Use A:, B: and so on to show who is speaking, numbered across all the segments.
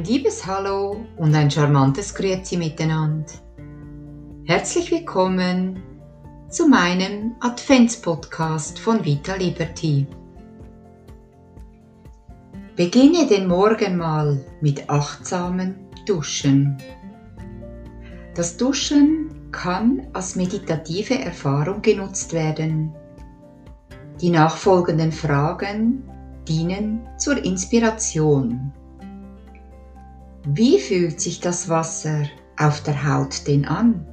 A: Ein liebes Hallo und ein charmantes Grüezi miteinander. Herzlich willkommen zu meinem Adventspodcast von Vita Liberty. Beginne den Morgen mal mit achtsamen Duschen. Das Duschen kann als meditative Erfahrung genutzt werden. Die nachfolgenden Fragen dienen zur Inspiration. Wie fühlt sich das Wasser auf der Haut denn an?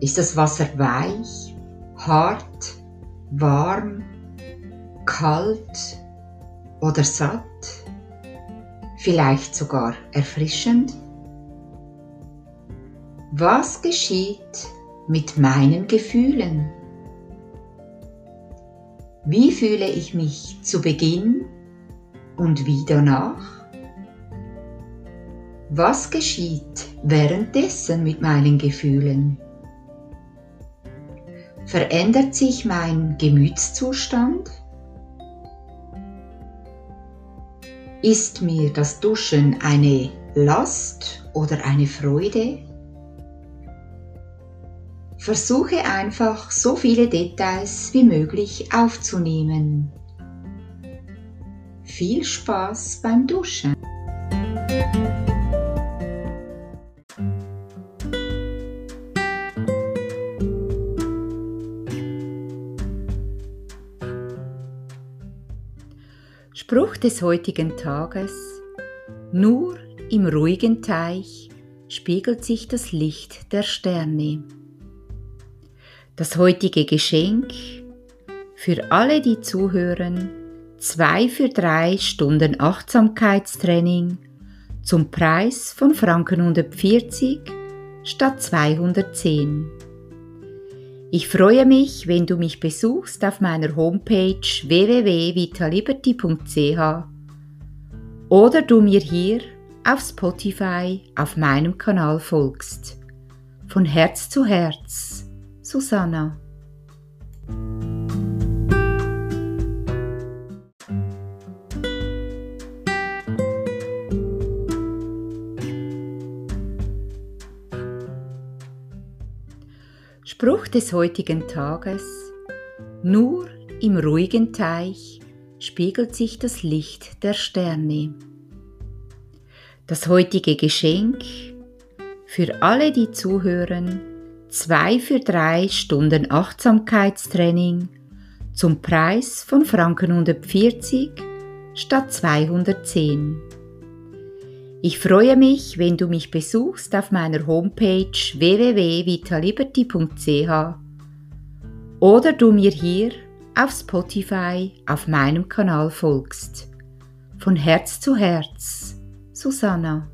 A: Ist das Wasser weich, hart, warm, kalt oder satt? Vielleicht sogar erfrischend? Was geschieht mit meinen Gefühlen? Wie fühle ich mich zu Beginn und wie danach? Was geschieht währenddessen mit meinen Gefühlen? Verändert sich mein Gemütszustand? Ist mir das Duschen eine Last oder eine Freude? Versuche einfach so viele Details wie möglich aufzunehmen. Viel Spaß beim Duschen! Spruch des heutigen Tages. Nur im ruhigen Teich spiegelt sich das Licht der Sterne. Das heutige Geschenk für alle, die zuhören, zwei für drei Stunden Achtsamkeitstraining zum Preis von Franken 140 statt 210. Ich freue mich, wenn du mich besuchst auf meiner Homepage www.vitaliberty.ch oder du mir hier auf Spotify auf meinem Kanal folgst. Von Herz zu Herz, Susanna. Spruch des heutigen Tages. Nur im ruhigen Teich spiegelt sich das Licht der Sterne. Das heutige Geschenk für alle, die zuhören, zwei für drei Stunden Achtsamkeitstraining zum Preis von Franken 140 statt 210. Ich freue mich, wenn du mich besuchst auf meiner Homepage www.vitaliberty.ch oder du mir hier auf Spotify auf meinem Kanal folgst. Von Herz zu Herz, Susanna.